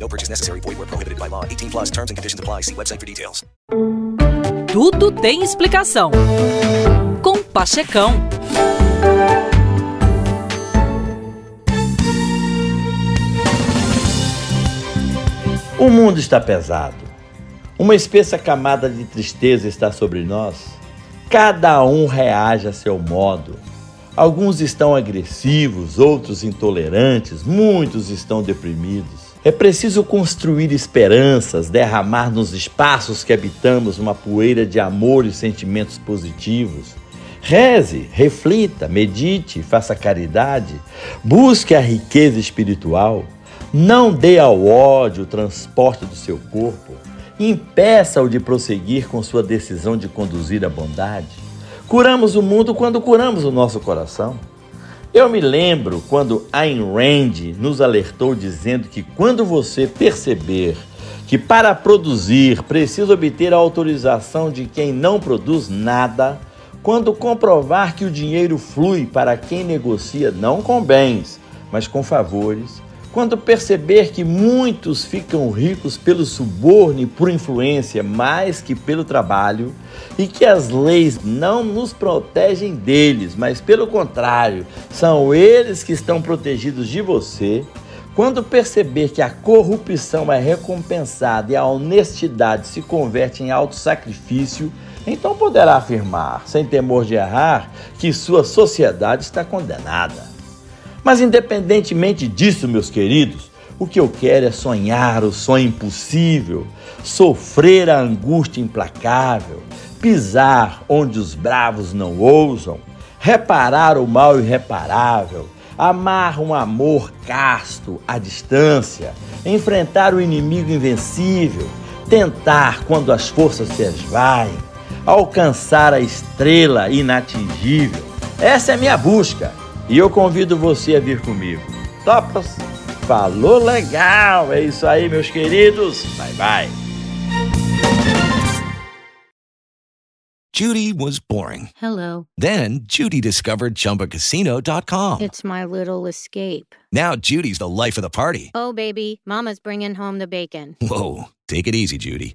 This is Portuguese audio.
No purchase necessary. Void where prohibited by law. 18 plus terms and conditions apply. See website for details. Tudo tem explicação. Com Pachecão. O mundo está pesado. Uma espessa camada de tristeza está sobre nós. Cada um reage a seu modo. Alguns estão agressivos, outros intolerantes, muitos estão deprimidos. É preciso construir esperanças, derramar nos espaços que habitamos uma poeira de amor e sentimentos positivos. Reze, reflita, medite, faça caridade, busque a riqueza espiritual. Não dê ao ódio o transporte do seu corpo. Impeça-o de prosseguir com sua decisão de conduzir a bondade. Curamos o mundo quando curamos o nosso coração. Eu me lembro quando Ayn Rand nos alertou dizendo que quando você perceber que para produzir precisa obter a autorização de quem não produz nada, quando comprovar que o dinheiro flui para quem negocia não com bens, mas com favores, quando perceber que muitos ficam ricos pelo suborno e por influência mais que pelo trabalho, e que as leis não nos protegem deles, mas pelo contrário, são eles que estão protegidos de você, quando perceber que a corrupção é recompensada e a honestidade se converte em auto-sacrifício, então poderá afirmar, sem temor de errar, que sua sociedade está condenada. Mas independentemente disso, meus queridos, o que eu quero é sonhar o sonho impossível, sofrer a angústia implacável, pisar onde os bravos não ousam, reparar o mal irreparável, amar um amor casto à distância, enfrentar o inimigo invencível, tentar quando as forças se esvaem, alcançar a estrela inatingível. Essa é a minha busca e eu convido você a vir comigo. Topas? Falou legal! É isso aí, meus queridos. Bye bye. Judy was boring. Hello. Then Judy discovered ChumbaCasino.com. It's my little escape. Now Judy's the life of the party. Oh, baby, Mama's bringing home the bacon. Whoa, take it easy, Judy.